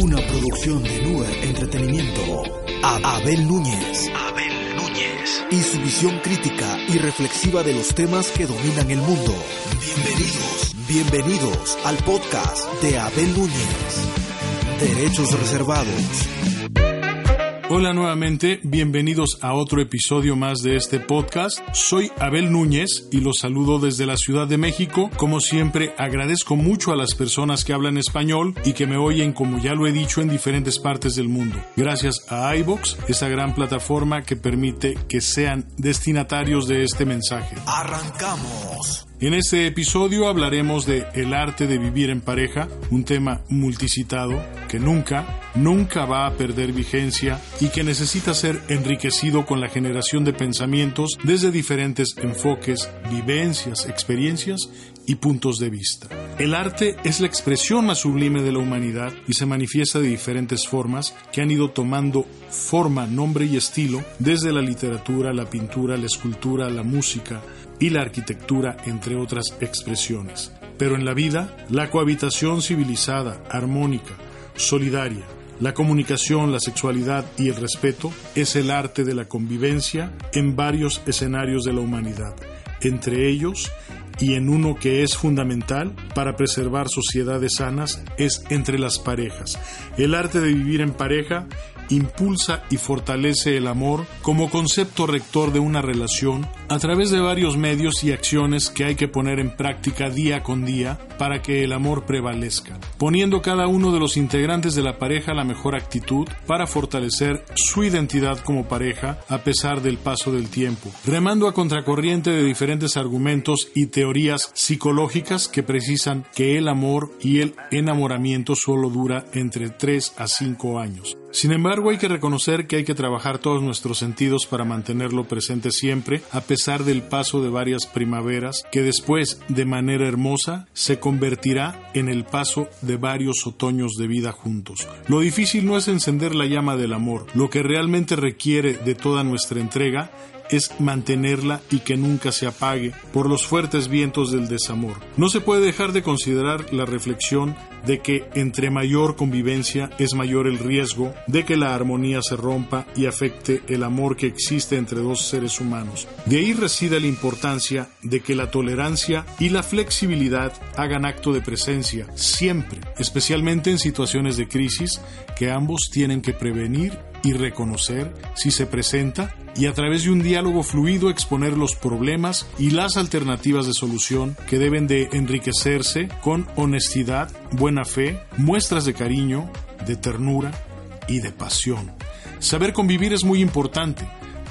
Una producción de Nube Entretenimiento. Abel Núñez. Abel Núñez. Y su visión crítica y reflexiva de los temas que dominan el mundo. Bienvenidos. Bienvenidos al podcast de Abel Núñez. Derechos reservados. Hola nuevamente, bienvenidos a otro episodio más de este podcast. Soy Abel Núñez y los saludo desde la Ciudad de México. Como siempre, agradezco mucho a las personas que hablan español y que me oyen, como ya lo he dicho, en diferentes partes del mundo. Gracias a iBox, esa gran plataforma que permite que sean destinatarios de este mensaje. Arrancamos. En este episodio hablaremos de el arte de vivir en pareja, un tema multicitado que nunca, nunca va a perder vigencia y que necesita ser enriquecido con la generación de pensamientos desde diferentes enfoques, vivencias, experiencias y puntos de vista. El arte es la expresión más sublime de la humanidad y se manifiesta de diferentes formas que han ido tomando forma, nombre y estilo desde la literatura, la pintura, la escultura, la música, y la arquitectura, entre otras expresiones. Pero en la vida, la cohabitación civilizada, armónica, solidaria, la comunicación, la sexualidad y el respeto es el arte de la convivencia en varios escenarios de la humanidad, entre ellos y en uno que es fundamental para preservar sociedades sanas es entre las parejas. El arte de vivir en pareja impulsa y fortalece el amor como concepto rector de una relación a través de varios medios y acciones que hay que poner en práctica día con día para que el amor prevalezca, poniendo cada uno de los integrantes de la pareja la mejor actitud para fortalecer su identidad como pareja a pesar del paso del tiempo, remando a contracorriente de diferentes argumentos y teorías psicológicas que precisan que el amor y el enamoramiento solo dura entre 3 a 5 años. Sin embargo, hay que reconocer que hay que trabajar todos nuestros sentidos para mantenerlo presente siempre, a pesar del paso de varias primaveras, que después, de manera hermosa, se convertirá en el paso de varios otoños de vida juntos. Lo difícil no es encender la llama del amor, lo que realmente requiere de toda nuestra entrega es mantenerla y que nunca se apague por los fuertes vientos del desamor. No se puede dejar de considerar la reflexión de que entre mayor convivencia es mayor el riesgo de que la armonía se rompa y afecte el amor que existe entre dos seres humanos. De ahí reside la importancia de que la tolerancia y la flexibilidad hagan acto de presencia siempre, especialmente en situaciones de crisis que ambos tienen que prevenir y reconocer si se presenta y a través de un diálogo fluido exponer los problemas y las alternativas de solución que deben de enriquecerse con honestidad, buena fe, muestras de cariño, de ternura y de pasión. Saber convivir es muy importante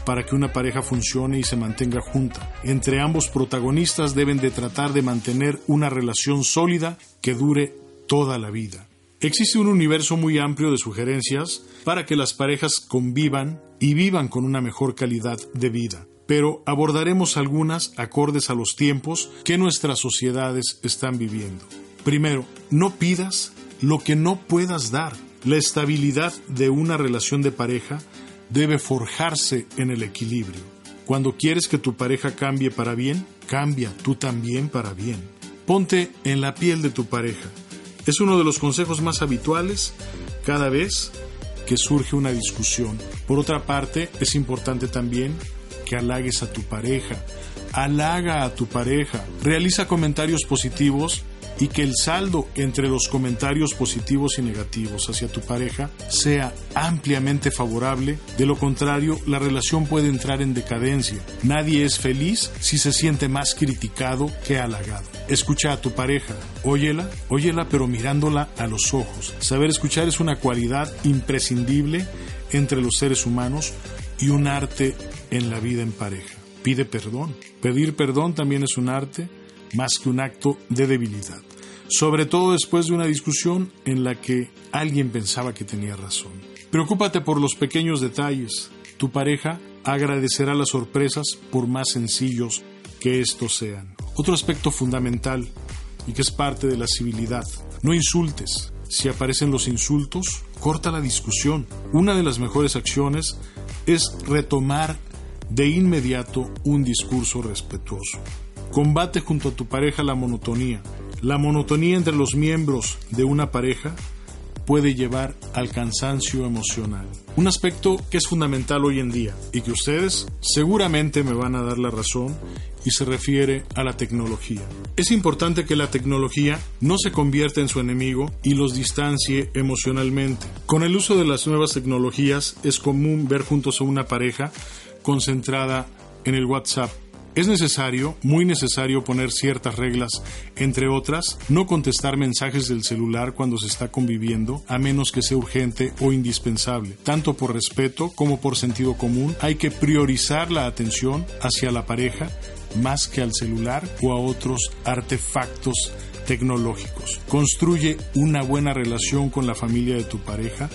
para que una pareja funcione y se mantenga junta. Entre ambos protagonistas deben de tratar de mantener una relación sólida que dure toda la vida. Existe un universo muy amplio de sugerencias para que las parejas convivan y vivan con una mejor calidad de vida, pero abordaremos algunas acordes a los tiempos que nuestras sociedades están viviendo. Primero, no pidas lo que no puedas dar. La estabilidad de una relación de pareja debe forjarse en el equilibrio. Cuando quieres que tu pareja cambie para bien, cambia tú también para bien. Ponte en la piel de tu pareja es uno de los consejos más habituales cada vez que surge una discusión. Por otra parte, es importante también que halagues a tu pareja. Halaga a tu pareja. Realiza comentarios positivos y que el saldo entre los comentarios positivos y negativos hacia tu pareja sea ampliamente favorable. De lo contrario, la relación puede entrar en decadencia. Nadie es feliz si se siente más criticado que halagado. Escucha a tu pareja, óyela, óyela pero mirándola a los ojos. Saber escuchar es una cualidad imprescindible entre los seres humanos y un arte en la vida en pareja. Pide perdón. Pedir perdón también es un arte más que un acto de debilidad, sobre todo después de una discusión en la que alguien pensaba que tenía razón. Preocúpate por los pequeños detalles. Tu pareja agradecerá las sorpresas por más sencillos que estos sean. Otro aspecto fundamental y que es parte de la civilidad. No insultes. Si aparecen los insultos, corta la discusión. Una de las mejores acciones es retomar de inmediato un discurso respetuoso. Combate junto a tu pareja la monotonía. La monotonía entre los miembros de una pareja puede llevar al cansancio emocional. Un aspecto que es fundamental hoy en día y que ustedes seguramente me van a dar la razón y se refiere a la tecnología. Es importante que la tecnología no se convierta en su enemigo y los distancie emocionalmente. Con el uso de las nuevas tecnologías es común ver juntos a una pareja concentrada en el WhatsApp es necesario, muy necesario, poner ciertas reglas, entre otras, no contestar mensajes del celular cuando se está conviviendo, a menos que sea urgente o indispensable. Tanto por respeto como por sentido común, hay que priorizar la atención hacia la pareja más que al celular o a otros artefactos tecnológicos. Construye una buena relación con la familia de tu pareja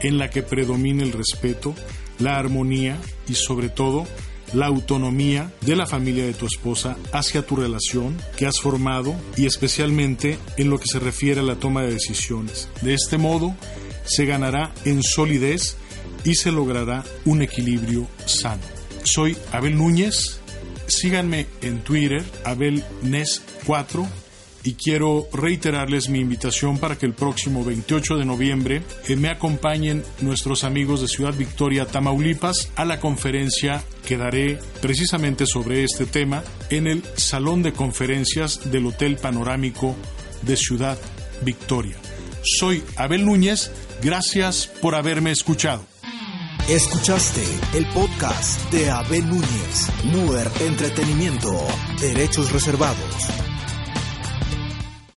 en la que predomine el respeto, la armonía y sobre todo la autonomía de la familia de tu esposa hacia tu relación que has formado y especialmente en lo que se refiere a la toma de decisiones. De este modo, se ganará en solidez y se logrará un equilibrio sano. Soy Abel Núñez, síganme en Twitter, AbelNes4 y quiero reiterarles mi invitación para que el próximo 28 de noviembre eh, me acompañen nuestros amigos de Ciudad Victoria, Tamaulipas, a la conferencia que daré precisamente sobre este tema en el Salón de Conferencias del Hotel Panorámico de Ciudad Victoria. Soy Abel Núñez, gracias por haberme escuchado. Escuchaste el podcast de Abel Núñez, Muer Entretenimiento, Derechos Reservados.